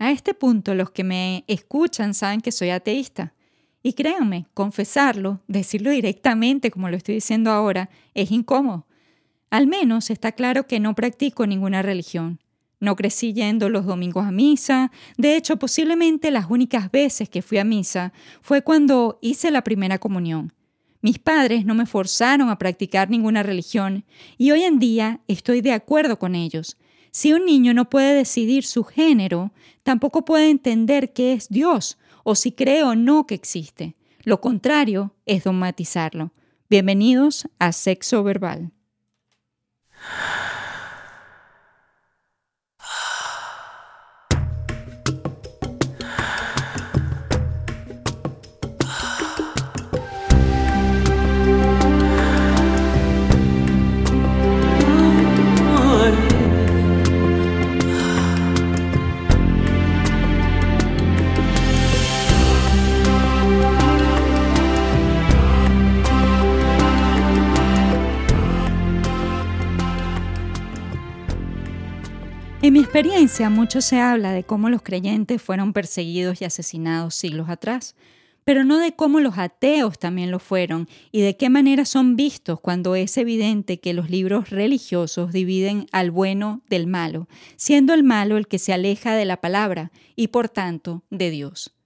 A este punto los que me escuchan saben que soy ateísta. Y créanme, confesarlo, decirlo directamente como lo estoy diciendo ahora, es incómodo. Al menos está claro que no practico ninguna religión. No crecí yendo los domingos a misa. De hecho, posiblemente las únicas veces que fui a misa fue cuando hice la primera comunión. Mis padres no me forzaron a practicar ninguna religión y hoy en día estoy de acuerdo con ellos. Si un niño no puede decidir su género, tampoco puede entender qué es Dios o si cree o no que existe. Lo contrario es dogmatizarlo. Bienvenidos a Sexo Verbal. En mi experiencia, mucho se habla de cómo los creyentes fueron perseguidos y asesinados siglos atrás, pero no de cómo los ateos también lo fueron y de qué manera son vistos cuando es evidente que los libros religiosos dividen al bueno del malo, siendo el malo el que se aleja de la palabra y por tanto de Dios.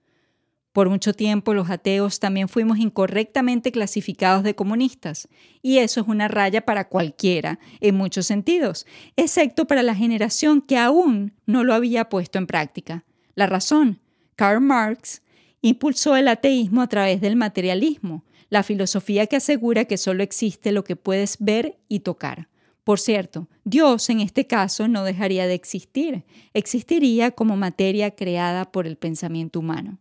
Por mucho tiempo los ateos también fuimos incorrectamente clasificados de comunistas, y eso es una raya para cualquiera, en muchos sentidos, excepto para la generación que aún no lo había puesto en práctica. La razón, Karl Marx impulsó el ateísmo a través del materialismo, la filosofía que asegura que solo existe lo que puedes ver y tocar. Por cierto, Dios en este caso no dejaría de existir, existiría como materia creada por el pensamiento humano.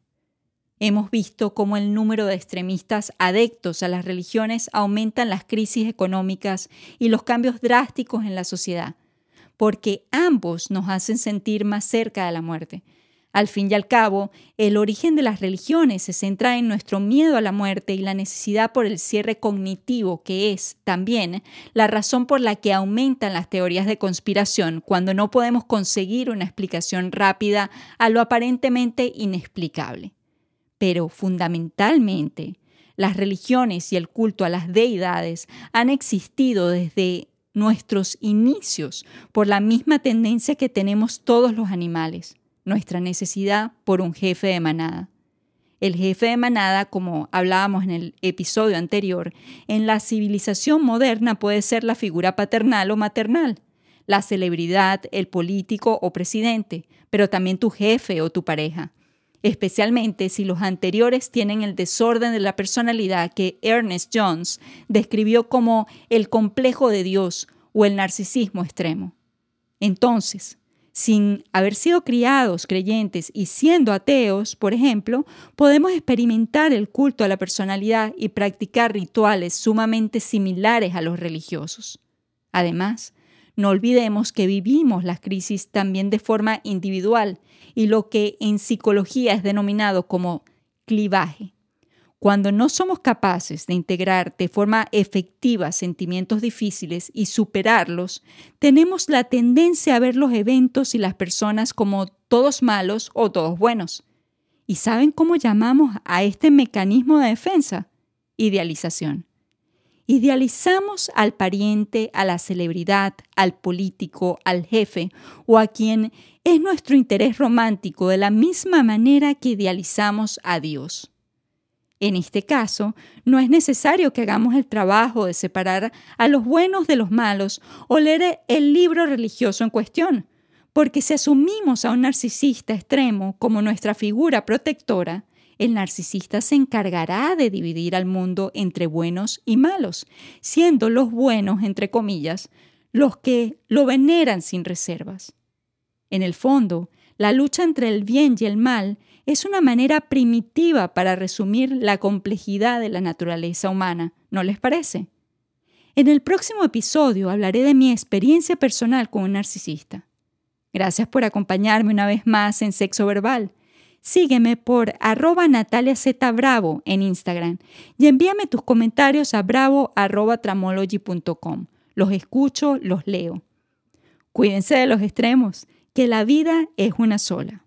Hemos visto cómo el número de extremistas adeptos a las religiones aumentan las crisis económicas y los cambios drásticos en la sociedad, porque ambos nos hacen sentir más cerca de la muerte. Al fin y al cabo, el origen de las religiones se centra en nuestro miedo a la muerte y la necesidad por el cierre cognitivo, que es también la razón por la que aumentan las teorías de conspiración cuando no podemos conseguir una explicación rápida a lo aparentemente inexplicable. Pero fundamentalmente, las religiones y el culto a las deidades han existido desde nuestros inicios por la misma tendencia que tenemos todos los animales, nuestra necesidad por un jefe de manada. El jefe de manada, como hablábamos en el episodio anterior, en la civilización moderna puede ser la figura paternal o maternal, la celebridad, el político o presidente, pero también tu jefe o tu pareja especialmente si los anteriores tienen el desorden de la personalidad que Ernest Jones describió como el complejo de Dios o el narcisismo extremo. Entonces, sin haber sido criados creyentes y siendo ateos, por ejemplo, podemos experimentar el culto a la personalidad y practicar rituales sumamente similares a los religiosos. Además, no olvidemos que vivimos las crisis también de forma individual y lo que en psicología es denominado como clivaje. Cuando no somos capaces de integrar de forma efectiva sentimientos difíciles y superarlos, tenemos la tendencia a ver los eventos y las personas como todos malos o todos buenos. ¿Y saben cómo llamamos a este mecanismo de defensa? Idealización. Idealizamos al pariente, a la celebridad, al político, al jefe o a quien es nuestro interés romántico de la misma manera que idealizamos a Dios. En este caso, no es necesario que hagamos el trabajo de separar a los buenos de los malos o leer el libro religioso en cuestión, porque si asumimos a un narcisista extremo como nuestra figura protectora, el narcisista se encargará de dividir al mundo entre buenos y malos, siendo los buenos, entre comillas, los que lo veneran sin reservas. En el fondo, la lucha entre el bien y el mal es una manera primitiva para resumir la complejidad de la naturaleza humana, ¿no les parece? En el próximo episodio hablaré de mi experiencia personal con un narcisista. Gracias por acompañarme una vez más en Sexo Verbal. Sígueme por arroba Natalia Z Bravo en Instagram y envíame tus comentarios a bravo.tramology.com. Los escucho, los leo. Cuídense de los extremos, que la vida es una sola.